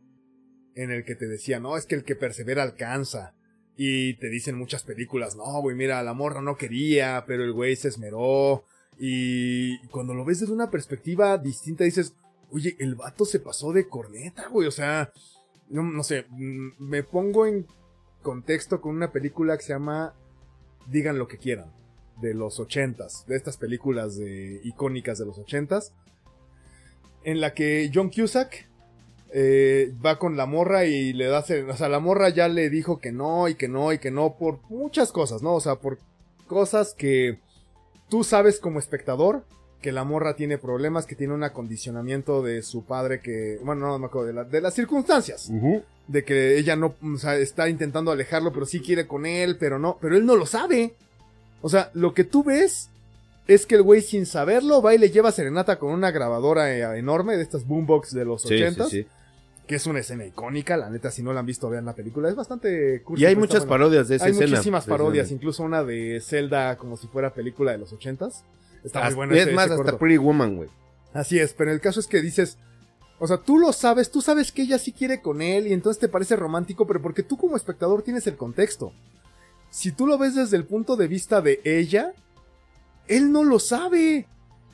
[SPEAKER 2] en el que te decían, no, es que el que persevera alcanza. Y te dicen muchas películas, no, güey, mira, la morra no quería, pero el güey se esmeró. Y cuando lo ves desde una perspectiva distinta, dices, oye, el vato se pasó de corneta, güey, o sea, no, no sé, mm, me pongo en contexto con una película que se llama Digan lo que quieran de los ochentas, de estas películas icónicas de los ochentas, en la que John Cusack eh, va con la morra y le da, o sea, la morra ya le dijo que no y que no y que no por muchas cosas, ¿no? O sea, por cosas que tú sabes como espectador que la morra tiene problemas, que tiene un acondicionamiento de su padre que, bueno, no me acuerdo, de, la- de las circunstancias de que ella no, o sea, está intentando alejarlo, pero sí quiere con él, pero no, pero él no lo sabe. O sea, lo que tú ves es que el güey sin saberlo va y le lleva serenata con una grabadora eh, enorme de estas boombox de los
[SPEAKER 3] Sí, sí, sí.
[SPEAKER 2] Que es una escena icónica, la neta, si no la han visto, vean la película, es bastante cursi,
[SPEAKER 3] Y hay
[SPEAKER 2] está
[SPEAKER 3] muchas
[SPEAKER 2] buena.
[SPEAKER 3] parodias de esa
[SPEAKER 2] Hay
[SPEAKER 3] escena.
[SPEAKER 2] muchísimas parodias, incluso una de Zelda como si fuera película de los ochentas. Está muy buena
[SPEAKER 3] es
[SPEAKER 2] ese-
[SPEAKER 3] más,
[SPEAKER 2] ese
[SPEAKER 3] hasta
[SPEAKER 2] corto.
[SPEAKER 3] Pretty Woman, güey.
[SPEAKER 2] Así es, pero el caso es que dices, o sea, tú lo sabes, tú sabes que ella sí quiere con él y entonces te parece romántico, pero porque tú como espectador tienes el contexto. Si tú lo ves desde el punto de vista de ella, él no lo sabe.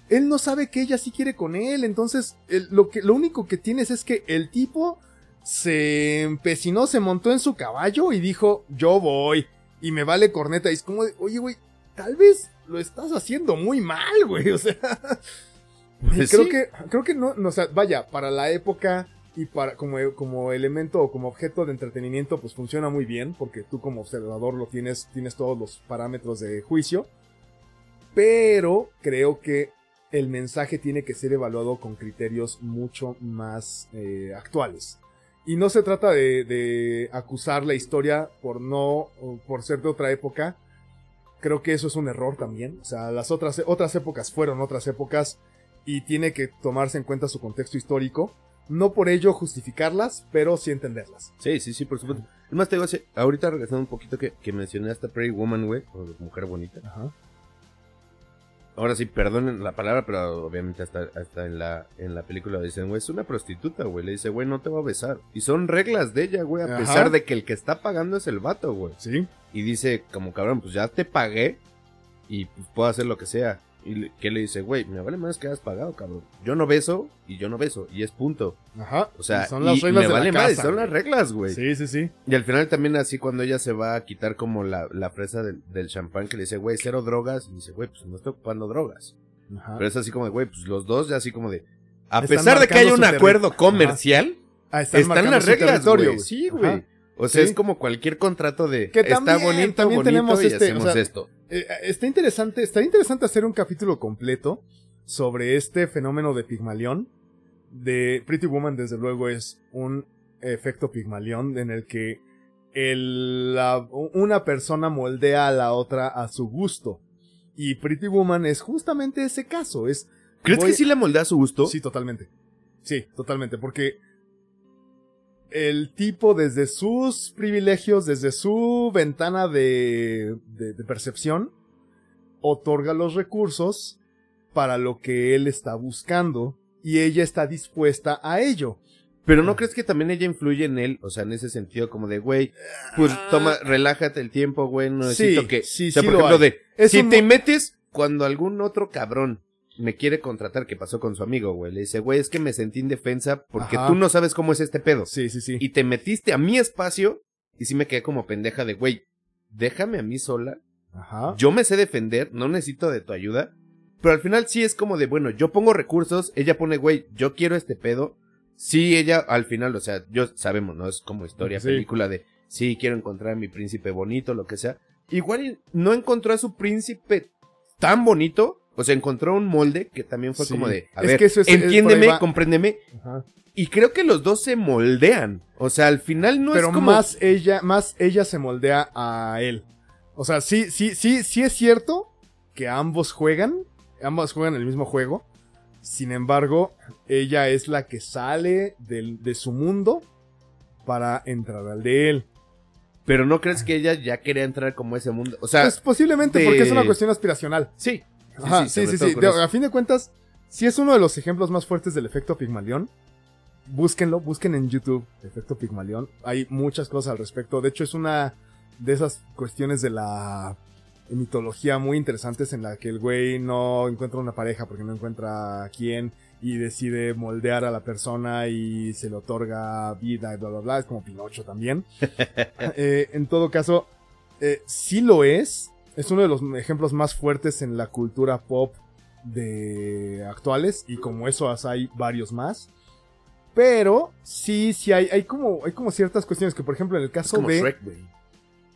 [SPEAKER 2] Él no sabe que ella sí quiere con él, entonces el- lo, que, lo único que tienes es que el tipo se empecinó, se montó en su caballo y dijo, yo voy, y me vale corneta. Y es como, de, oye, güey, tal vez lo estás haciendo muy mal, güey, o sea...
[SPEAKER 3] Pues
[SPEAKER 2] creo
[SPEAKER 3] sí.
[SPEAKER 2] que, creo que no, no, o sea, vaya, para la época y para, como, como elemento o como objeto de entretenimiento, pues funciona muy bien, porque tú como observador lo tienes, tienes todos los parámetros de juicio. Pero creo que el mensaje tiene que ser evaluado con criterios mucho más eh, actuales. Y no se trata de, de acusar la historia por no, por ser de otra época. Creo que eso es un error también. O sea, las otras, otras épocas fueron otras épocas y tiene que tomarse en cuenta su contexto histórico. No por ello justificarlas, pero sí entenderlas.
[SPEAKER 3] Sí, sí, sí, por supuesto. Es más, te digo, ahorita regresando un poquito que, que mencioné hasta Pretty Woman, güey, o Mujer Bonita.
[SPEAKER 2] Ajá.
[SPEAKER 3] Ahora sí, perdonen la palabra, pero obviamente hasta, hasta en la en la película dicen, güey, es una prostituta, güey. Le dice, güey, no te va a besar. Y son reglas de ella, güey, a
[SPEAKER 2] Ajá.
[SPEAKER 3] pesar de que el que está pagando es el vato, güey.
[SPEAKER 2] Sí.
[SPEAKER 3] Y dice, como cabrón, pues ya te pagué y pues, puedo hacer lo que sea. Y le- que le dice, güey, me vale más que hayas pagado, cabrón. Yo no beso y yo no beso. Y es punto.
[SPEAKER 2] Ajá.
[SPEAKER 3] O sea,
[SPEAKER 2] Y son las
[SPEAKER 3] y
[SPEAKER 2] reglas
[SPEAKER 3] me
[SPEAKER 2] de la
[SPEAKER 3] vale más,
[SPEAKER 2] casa,
[SPEAKER 3] son
[SPEAKER 2] güey.
[SPEAKER 3] las reglas, güey.
[SPEAKER 2] Sí, sí, sí.
[SPEAKER 3] Y al final también así cuando ella se va a quitar como la, la fresa del, del champán que le dice, güey, cero drogas. Y dice, güey, pues no estoy ocupando drogas.
[SPEAKER 2] Ajá.
[SPEAKER 3] Pero es así como de, güey, pues los dos ya así como de... A
[SPEAKER 2] Están
[SPEAKER 3] pesar de que hay un acuerdo comercial,
[SPEAKER 2] Ah,
[SPEAKER 3] están,
[SPEAKER 2] marcando
[SPEAKER 3] las reglas, güey. Sí, güey. O sea,
[SPEAKER 2] Sí.
[SPEAKER 3] es como cualquier contrato de...
[SPEAKER 2] Que
[SPEAKER 3] está bonito,
[SPEAKER 2] también
[SPEAKER 3] bonito
[SPEAKER 2] tenemos
[SPEAKER 3] y
[SPEAKER 2] este,
[SPEAKER 3] hacemos
[SPEAKER 2] o sea,
[SPEAKER 3] esto.
[SPEAKER 2] Eh, está interesante, está interesante hacer un capítulo completo sobre este fenómeno de Pigmalión. De Pretty Woman, desde luego, es un efecto Pigmalión en el que el, la- una persona moldea a la otra a su gusto. Y Pretty Woman es justamente ese caso. Es,
[SPEAKER 3] ¿Crees
[SPEAKER 2] voy-
[SPEAKER 3] que sí le moldea a su gusto?
[SPEAKER 2] Sí, totalmente. Sí, totalmente. Porque el tipo desde sus privilegios, desde su ventana de, de, de percepción, otorga los recursos para lo que él está buscando y ella está dispuesta a ello.
[SPEAKER 3] Pero ¿no crees que también ella influye en él? O sea, en ese sentido, como de, güey, pues toma, relájate el tiempo, güey, no necesito
[SPEAKER 2] Sí,
[SPEAKER 3] que...
[SPEAKER 2] sí,
[SPEAKER 3] o sea,
[SPEAKER 2] sí
[SPEAKER 3] por ejemplo, de,
[SPEAKER 2] Es
[SPEAKER 3] si
[SPEAKER 2] un
[SPEAKER 3] te metes cuando algún otro cabrón me quiere contratar, que pasó con su amigo, güey, le dice, güey, es que me sentí indefensa porque
[SPEAKER 2] Ajá.
[SPEAKER 3] tú no sabes cómo es este pedo.
[SPEAKER 2] Sí, sí, sí.
[SPEAKER 3] Y te metiste a mi espacio y sí me quedé como pendeja de, güey, déjame a mí sola
[SPEAKER 2] Ajá.
[SPEAKER 3] yo me sé defender, no necesito de tu ayuda. Pero al final sí es como de, bueno, yo pongo recursos, ella pone, güey, yo quiero este pedo. Sí, ella al final, o sea, yo sabemos, ¿no? Es como historia,
[SPEAKER 2] Sí.
[SPEAKER 3] película de, sí, quiero encontrar a mi príncipe bonito, lo que sea. Igual no encontró a su príncipe tan bonito, o sea, encontró un molde que también fue
[SPEAKER 2] Sí.
[SPEAKER 3] como de, a
[SPEAKER 2] Es
[SPEAKER 3] ver,
[SPEAKER 2] que eso es- es-
[SPEAKER 3] entiéndeme,
[SPEAKER 2] va.
[SPEAKER 3] compréndeme.
[SPEAKER 2] Ajá.
[SPEAKER 3] Y creo que los dos se moldean. O sea, al final no
[SPEAKER 2] Pero
[SPEAKER 3] es como...
[SPEAKER 2] más ella, más ella se moldea a él. O sea, sí, sí, sí, sí es cierto que ambos juegan, ambos juegan el mismo juego. Sin embargo, ella es la que sale del- de su mundo para entrar al de él.
[SPEAKER 3] Pero no crees que ella ya quería entrar como ese mundo. O sea,
[SPEAKER 2] Pues posiblemente
[SPEAKER 3] de-
[SPEAKER 2] porque es una cuestión aspiracional.
[SPEAKER 3] sí.
[SPEAKER 2] Ajá, sí, sí, sí. a fin de cuentas, si es uno de los ejemplos más fuertes del efecto Pigmalión. Búsquenlo, busquen en YouTube efecto Pigmalión. Hay muchas cosas al respecto. De hecho, es una de esas cuestiones de la mitología muy interesantes en la que el güey no encuentra una pareja porque no encuentra a quién y decide moldear a la persona y se le otorga vida y bla bla bla. Es como Pinocho también. Eh, en todo caso, eh, sí lo es. Es uno de los ejemplos más fuertes en la cultura pop de actuales. Y como eso hay varios más. Pero sí, sí hay, hay como, hay como ciertas cuestiones que, por ejemplo, en el
[SPEAKER 3] Es
[SPEAKER 2] caso
[SPEAKER 3] como
[SPEAKER 2] de.
[SPEAKER 3] Shrek, güey.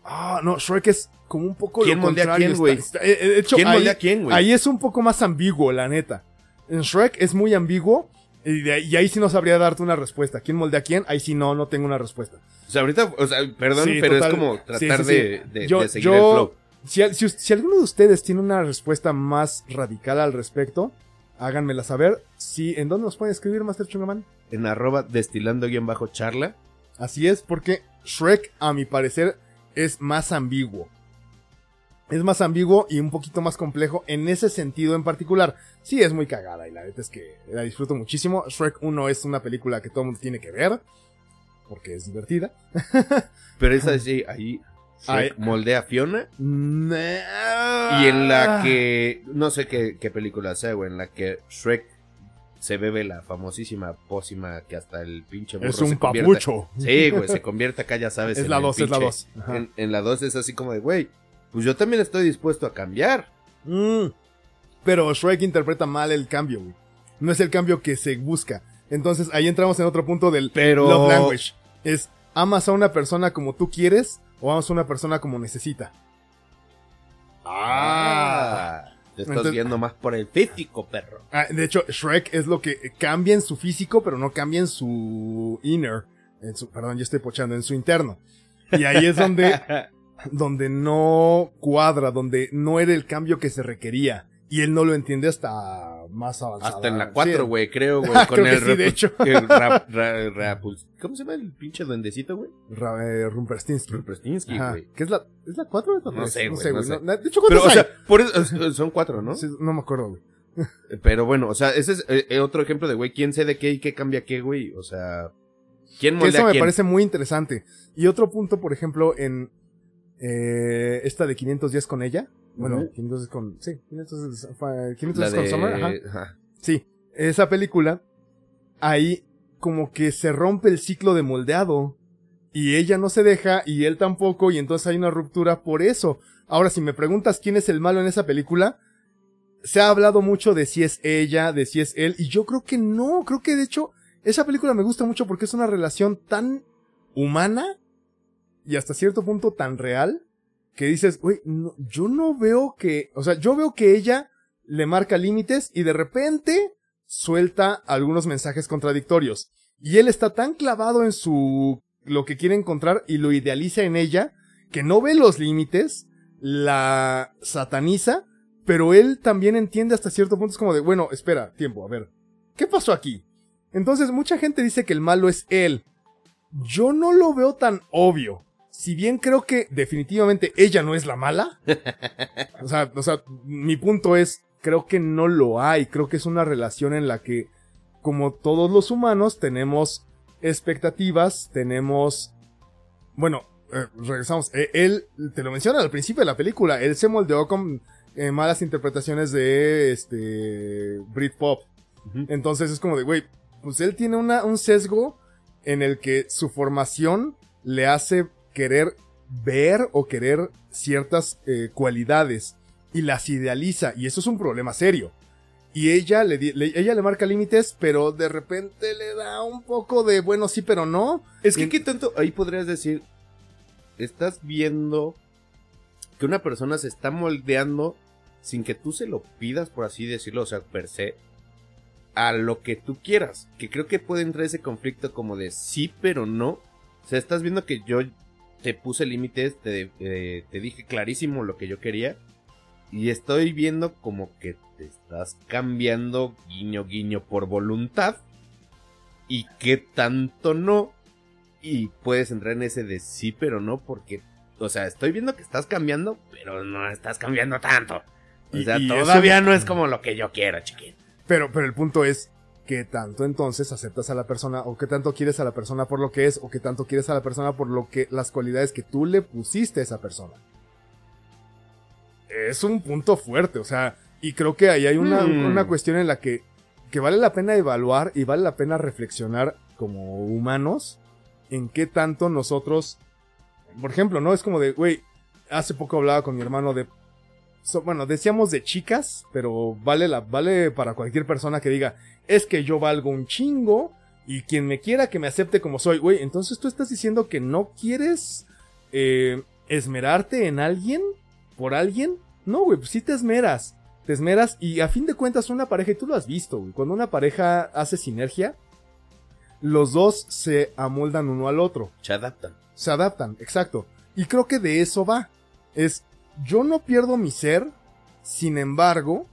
[SPEAKER 2] Ah, no, Shrek es como un poco
[SPEAKER 3] ¿Quién
[SPEAKER 2] lo contrario.
[SPEAKER 3] quién, güey?
[SPEAKER 2] Eh, de hecho,
[SPEAKER 3] ¿Quién
[SPEAKER 2] ahí,
[SPEAKER 3] a quién, güey?
[SPEAKER 2] ahí es un poco más ambiguo, la neta. En Shrek es muy ambiguo. Y, de ahí, y ahí sí no sabría darte una respuesta. ¿Quién moldea a quién? Ahí sí no, no tengo una respuesta.
[SPEAKER 3] O sea, ahorita, o sea, perdón,
[SPEAKER 2] Sí,
[SPEAKER 3] pero
[SPEAKER 2] total.
[SPEAKER 3] es como tratar
[SPEAKER 2] sí, sí.
[SPEAKER 3] De, de-
[SPEAKER 2] Yo-
[SPEAKER 3] de seguir
[SPEAKER 2] yo-
[SPEAKER 3] el flow.
[SPEAKER 2] Si, alguno de ustedes tiene una respuesta más radical al respecto, háganmela saber. Si, ¿En dónde nos pueden escribir, Master Chungaman?
[SPEAKER 3] En arroba destilando guion bajo charla.
[SPEAKER 2] Así es, porque Shrek, a mi parecer, es más ambiguo. Es más ambiguo y un poquito más complejo en ese sentido en particular. Sí, es muy cagada y la neta es que la disfruto muchísimo. Shrek 1 es una película que todo el mundo tiene que ver. Porque es divertida.
[SPEAKER 3] Pero esa sí, ahí Shrek moldea a Fiona. Y
[SPEAKER 2] Y
[SPEAKER 3] en la que, no sé qué, qué película sea, güey, en la que Shrek se bebe la famosísima pócima que hasta el pinche burro
[SPEAKER 2] Es
[SPEAKER 3] se
[SPEAKER 2] un
[SPEAKER 3] convierte-
[SPEAKER 2] papucho.
[SPEAKER 3] Sí, güey, se convierte acá, ya sabes.
[SPEAKER 2] Es
[SPEAKER 3] en
[SPEAKER 2] la
[SPEAKER 3] el
[SPEAKER 2] 2, es la
[SPEAKER 3] pinche-
[SPEAKER 2] 2. Ajá.
[SPEAKER 3] En, en la 2 es así como de, güey, pues yo también estoy dispuesto a cambiar.
[SPEAKER 2] Mm. Pero Shrek interpreta mal el cambio, güey. No es el cambio que se busca. Entonces ahí entramos en otro punto del
[SPEAKER 3] Pero-
[SPEAKER 2] love language. Es, ¿amas a una persona como tú quieres o amas a una persona como necesita?
[SPEAKER 3] Ah, te estás
[SPEAKER 2] Entonces-
[SPEAKER 3] viendo más por el físico, perro.
[SPEAKER 2] Ah, de hecho, Shrek es lo que cambia en su físico, pero no cambia en su inner. En su, perdón, yo estoy pochando, en su interno. Y ahí es donde, donde no cuadra, donde no era el cambio que se requería. Y él no lo entiende hasta más avanzado.
[SPEAKER 3] Hasta en la 4, güey, creo, güey. Con el,
[SPEAKER 2] sí, de hecho.
[SPEAKER 3] el ra- ¿Cómo se llama el pinche duendecito, güey?
[SPEAKER 2] Eh, Rumperstinsky.
[SPEAKER 3] Rumpelstiltskin,
[SPEAKER 2] Ajá.
[SPEAKER 3] güey.
[SPEAKER 2] ¿Qué es la, es la 4 o es la
[SPEAKER 3] No
[SPEAKER 2] 3?
[SPEAKER 3] sé, güey, no sé.
[SPEAKER 2] No- de hecho,
[SPEAKER 3] Pero,
[SPEAKER 2] ¿cuántos
[SPEAKER 3] o
[SPEAKER 2] hay?
[SPEAKER 3] sea, por eso, son cuatro, ¿no?
[SPEAKER 2] Sí, no me acuerdo, güey.
[SPEAKER 3] Pero bueno, o sea, ese es eh, eh, otro ejemplo de, güey, quién sé de qué y qué cambia qué, güey. O sea, ¿quién moldea
[SPEAKER 2] eso me
[SPEAKER 3] quién?
[SPEAKER 2] parece muy interesante. Y otro punto, por ejemplo, en eh, esta de 500 días con ella. Bueno,
[SPEAKER 3] Ujú.
[SPEAKER 2] 500 días con... Sí, 500, días- fue- 500
[SPEAKER 3] La
[SPEAKER 2] días con. Summer. Ajá.
[SPEAKER 3] ajá.
[SPEAKER 2] Sí, esa película, ahí como que se rompe el ciclo de moldeado. Y ella no se deja y él tampoco y entonces hay una ruptura por eso. Ahora, si me preguntas quién es el malo en esa película, se ha hablado mucho de si es ella, de si es él, y yo creo que no, creo que de hecho esa película me gusta mucho porque es una relación tan humana y hasta cierto punto tan real que dices, güey, no, yo no veo que, o sea, yo veo que ella le marca límites y de repente suelta algunos mensajes contradictorios. Y él está tan clavado en su lo que quiere encontrar y lo idealiza en ella que no ve los límites, la sataniza, pero él también entiende hasta cierto punto es como de, bueno, espera, tiempo, a ver, ¿qué pasó aquí? Entonces mucha gente dice que el malo es él. Yo no lo veo tan obvio. Si bien creo que definitivamente ella no es la mala. o sea, o sea, mi punto es, creo que no lo hay. Creo que es una relación en la que, como todos los humanos, tenemos expectativas, tenemos, bueno, eh, regresamos, Eh, él, te lo menciona al principio de la película, él se moldeó con eh, malas interpretaciones de, este, Britpop.
[SPEAKER 3] Ujú.
[SPEAKER 2] Entonces es como de, güey, pues él tiene una, un sesgo en el que su formación le hace querer ver o querer ciertas eh, cualidades y las idealiza y eso es un problema serio. Y ella le, ella le marca límites, pero de repente le da un poco de bueno sí, pero no.
[SPEAKER 3] Es que. ¿qué tanto? Ahí podrías decir, estás viendo que una persona se está moldeando sin que tú se lo pidas, por así decirlo, o sea, per se, a lo que tú quieras. Que creo que puede entrar ese conflicto como de sí, pero no. O sea, estás viendo que yo te puse límites, te, eh, te dije clarísimo lo que yo quería. Y estoy viendo como que te estás cambiando guiño guiño por voluntad. Y que tanto no. Y puedes entrar en ese de sí, pero no, porque, o sea, estoy viendo que estás cambiando, pero no estás cambiando tanto. O
[SPEAKER 2] Y-
[SPEAKER 3] sea,
[SPEAKER 2] y
[SPEAKER 3] todavía
[SPEAKER 2] eso-
[SPEAKER 3] no es como lo que yo quiero, chiquito.
[SPEAKER 2] Pero, pero el punto es, ¿qué tanto entonces aceptas a la persona o qué tanto quieres a la persona por lo que es o qué tanto quieres a la persona por lo que las cualidades que tú le pusiste a esa persona? Es un punto fuerte, o sea, y creo que ahí hay una,
[SPEAKER 3] Hmm.
[SPEAKER 2] una cuestión en la que, que vale la pena evaluar y vale la pena reflexionar como humanos en qué tanto nosotros, por ejemplo, ¿no? Es como de, güey, hace poco hablaba con mi hermano de So- bueno, decíamos de chicas, pero vale la, vale para cualquier persona que diga, es que yo valgo un chingo y quien me quiera que me acepte como soy, güey, entonces tú estás diciendo que no quieres eh, esmerarte en alguien, por alguien, no, güey, pues sí te esmeras, te esmeras y a fin de cuentas una pareja, y tú lo has visto, güey, cuando una pareja hace sinergia, los dos se amoldan uno al otro
[SPEAKER 3] Se adaptan.
[SPEAKER 2] se adaptan, exacto. Y creo que de eso va. Es, yo no pierdo mi ser, sin embargo,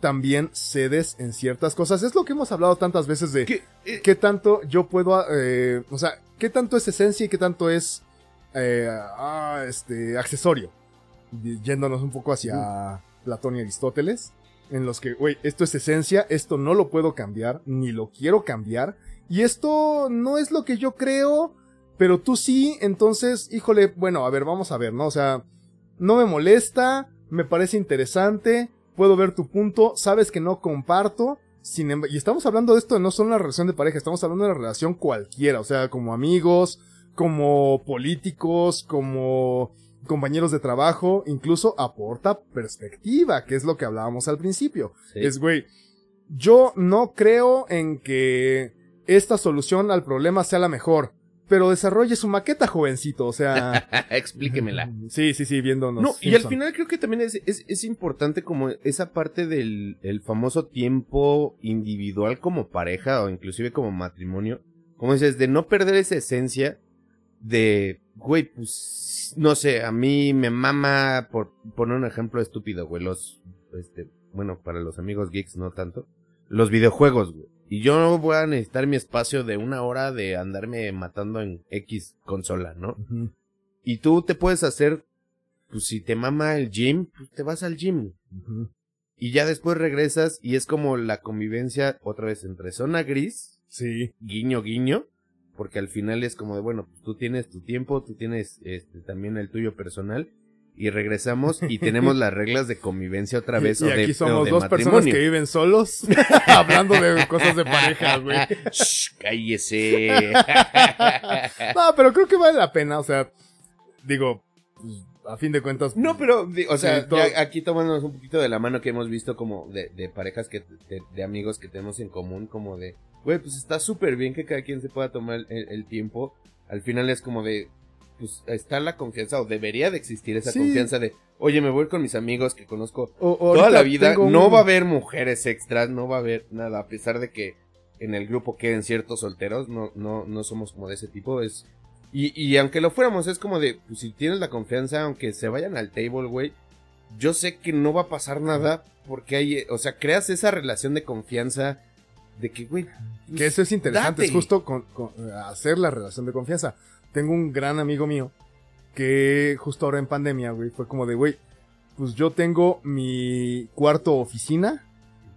[SPEAKER 2] también cedes en ciertas cosas. Es lo que hemos hablado tantas veces de
[SPEAKER 3] ¿Qué? Eh,
[SPEAKER 2] qué tanto yo puedo, eh, o sea, qué tanto es esencia y qué tanto es, eh, ah, este, accesorio. Yéndonos un poco hacia Platón y Aristóteles, en los que, güey, esto es esencia, esto no lo puedo cambiar, ni lo quiero cambiar, y esto no es lo que yo creo, pero tú sí, entonces, híjole, bueno, a ver, vamos a ver, ¿no? O sea, no me molesta, me parece interesante, puedo ver tu punto, sabes que no comparto, sin emb- y estamos hablando de esto no solo una relación de pareja, estamos hablando de una relación cualquiera, o sea, como amigos, como políticos, como compañeros de trabajo, incluso aporta perspectiva, que es lo que hablábamos al principio.
[SPEAKER 3] sí.
[SPEAKER 2] Es, güey, yo no creo en que esta solución al problema sea la mejor, pero desarrolle su maqueta, jovencito, o sea...
[SPEAKER 3] Explíquemela.
[SPEAKER 2] Sí, sí, sí, viéndonos.
[SPEAKER 3] No, y al final creo que también es, es, es importante como esa parte del el famoso tiempo individual como pareja o inclusive como matrimonio. Como dices, de no perder esa esencia de, güey, pues, no sé, a mí me mama, por poner un ejemplo estúpido, güey, los, este, bueno, para los amigos geeks no tanto, los videojuegos, güey. Y yo no voy a necesitar mi espacio de una hora de andarme matando en X consola, ¿no? Y tú te puedes hacer, pues si te mama el gym, pues te vas al gym. Y ya después regresas y es como la convivencia otra vez entre zona gris,
[SPEAKER 2] Sí.
[SPEAKER 3] guiño, guiño, porque al final es como de, bueno, pues tú tienes tu tiempo, tú tienes este, también el tuyo personal. Y regresamos y tenemos las reglas de convivencia otra vez.
[SPEAKER 2] y
[SPEAKER 3] o de,
[SPEAKER 2] aquí
[SPEAKER 3] o
[SPEAKER 2] somos
[SPEAKER 3] de
[SPEAKER 2] dos personas
[SPEAKER 3] matrimonio.
[SPEAKER 2] que viven solos, hablando de cosas de pareja, güey.
[SPEAKER 3] Cállese.
[SPEAKER 2] No, pero creo que vale la pena, o sea, digo, pues, a fin de cuentas.
[SPEAKER 3] No, pero, o sea, ya aquí tomándonos un poquito de la mano que hemos visto como de, de parejas que, de, de amigos que tenemos en común, como de, güey, pues está súper bien que cada quien se pueda tomar el, el tiempo. Al final es como de, pues está la confianza, o debería de existir esa
[SPEAKER 2] Sí.
[SPEAKER 3] confianza de, oye, me voy con mis amigos que conozco
[SPEAKER 2] o-
[SPEAKER 3] toda la vida, no
[SPEAKER 2] un-
[SPEAKER 3] va a haber mujeres extras, no va a haber nada, a pesar de que en el grupo queden ciertos solteros, no, no, no somos como de ese tipo, es... Y, y aunque lo fuéramos, es como de, pues si tienes la confianza, aunque se vayan al table, güey, yo sé que no va a pasar nada porque hay, o sea, creas esa relación de confianza de que, güey, pues,
[SPEAKER 2] Que eso es interesante,
[SPEAKER 3] date.
[SPEAKER 2] es justo con, con, hacer la relación de confianza. Tengo un gran amigo mío que justo ahora en pandemia, güey, fue como de, güey, pues yo tengo mi cuarto oficina,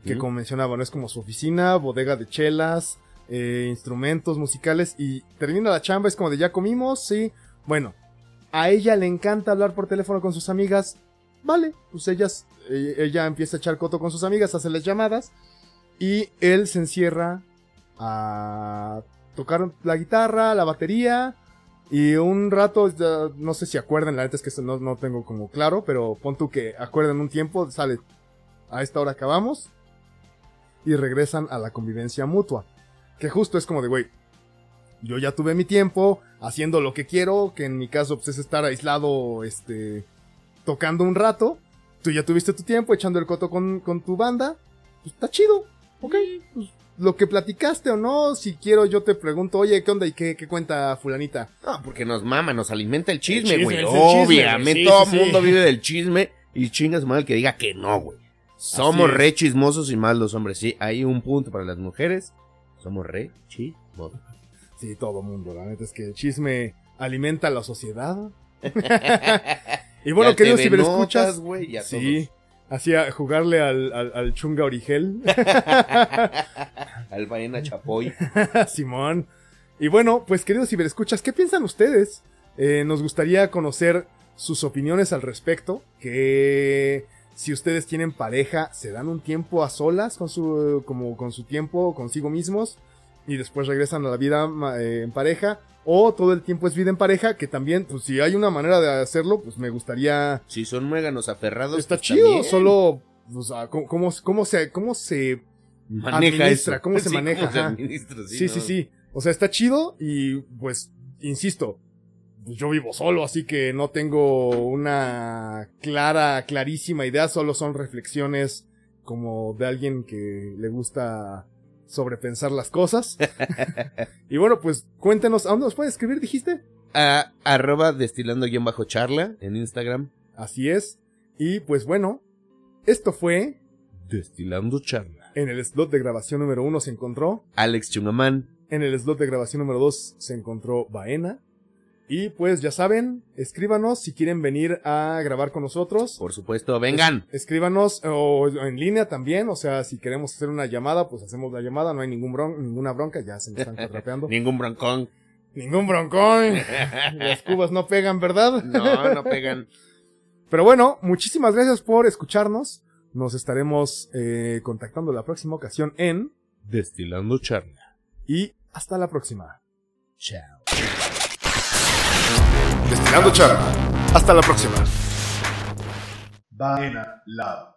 [SPEAKER 2] que como mencionaba, no es como su oficina, bodega de chelas, eh, instrumentos musicales y termina la chamba, es como de ya comimos, sí. Bueno, a ella le encanta hablar por teléfono con sus amigas. Vale, pues ellas, eh, ella empieza a echar coto con sus amigas, hace las llamadas y él se encierra a tocar la guitarra, la batería y un rato, ya, no sé si acuerdan, la neta es que no, no tengo como claro, pero pon tú que acuerdan un tiempo, sale a esta hora acabamos y regresan a la convivencia mutua. Que justo es como de, güey, yo ya tuve mi tiempo haciendo lo que quiero, que en mi caso pues, es estar aislado, este, tocando un rato. Tú ya tuviste tu tiempo echando el coto con, con tu banda. Pues está chido, ok. Pues, lo que platicaste o no, si quiero yo te pregunto, oye, ¿qué onda y qué, qué cuenta fulanita?
[SPEAKER 3] No, porque nos mama, nos alimenta el chisme, güey. Obviamente,
[SPEAKER 2] sí,
[SPEAKER 3] todo el
[SPEAKER 2] sí,
[SPEAKER 3] mundo
[SPEAKER 2] sí.
[SPEAKER 3] vive del chisme y chingas mal el que diga que no, güey. Somos re chismosos y más los hombres. Sí, hay un punto para las mujeres. Somos re chismosos.
[SPEAKER 2] Sí, todo mundo, la neta es que el chisme alimenta a la sociedad. y bueno, queridos ciberescuchas,
[SPEAKER 3] Notas, güey, y a
[SPEAKER 2] sí, hacía jugarle al, al, al chunga origel,
[SPEAKER 3] Al Baena Chapoy.
[SPEAKER 2] Simón. Y bueno, pues queridos ciberescuchas, ¿qué piensan ustedes? Eh, nos gustaría conocer sus opiniones al respecto, que si ustedes tienen pareja, se dan un tiempo a solas con su, como con su tiempo consigo mismos y después regresan a la vida eh, en pareja, o todo el tiempo es vida en pareja, que también, pues si hay una manera de hacerlo, pues me gustaría
[SPEAKER 3] Si son muéganos aferrados.
[SPEAKER 2] Está
[SPEAKER 3] pues,
[SPEAKER 2] chido,
[SPEAKER 3] también.
[SPEAKER 2] solo, o sea, ¿cómo, cómo, cómo se, cómo se,
[SPEAKER 3] Maneja
[SPEAKER 2] administra,
[SPEAKER 3] eso.
[SPEAKER 2] cómo se
[SPEAKER 3] Sí,
[SPEAKER 2] maneja,
[SPEAKER 3] se
[SPEAKER 2] ajá.
[SPEAKER 3] administra,
[SPEAKER 2] sí, sí,
[SPEAKER 3] ¿no?
[SPEAKER 2] sí, o sea, está chido y, pues, insisto, pues, yo vivo solo, así que no tengo una clara, clarísima idea, solo son reflexiones como de alguien que le gusta sobrepensar las cosas. y bueno, pues, cuéntenos, ¿a dónde nos pueden escribir, dijiste?
[SPEAKER 3] A- arroba destilando guion bajo charla en Instagram.
[SPEAKER 2] Así es. Y pues bueno, esto fue
[SPEAKER 3] Destilando charla.
[SPEAKER 2] en el slot de grabación número uno se encontró
[SPEAKER 3] Alex Chungamán.
[SPEAKER 2] En el slot de grabación número 2 se encontró Baena. Y pues ya saben, escríbanos si quieren venir a grabar con nosotros.
[SPEAKER 3] Por supuesto, vengan.
[SPEAKER 2] Es- escríbanos o en línea también, o sea, si queremos hacer una llamada, pues hacemos la llamada, no hay ningún bron ninguna bronca, ya se me están atrapeando.
[SPEAKER 3] Ningún broncón.
[SPEAKER 2] ningún broncón. Las cubas no pegan, ¿verdad?
[SPEAKER 3] No, no pegan.
[SPEAKER 2] Pero bueno, muchísimas gracias por escucharnos. Nos estaremos eh, contactando la próxima ocasión en
[SPEAKER 3] Destilando charla.
[SPEAKER 2] y hasta la próxima.
[SPEAKER 3] Chao.
[SPEAKER 1] Destilando charla. Hasta la próxima.
[SPEAKER 4] Vaina Lab.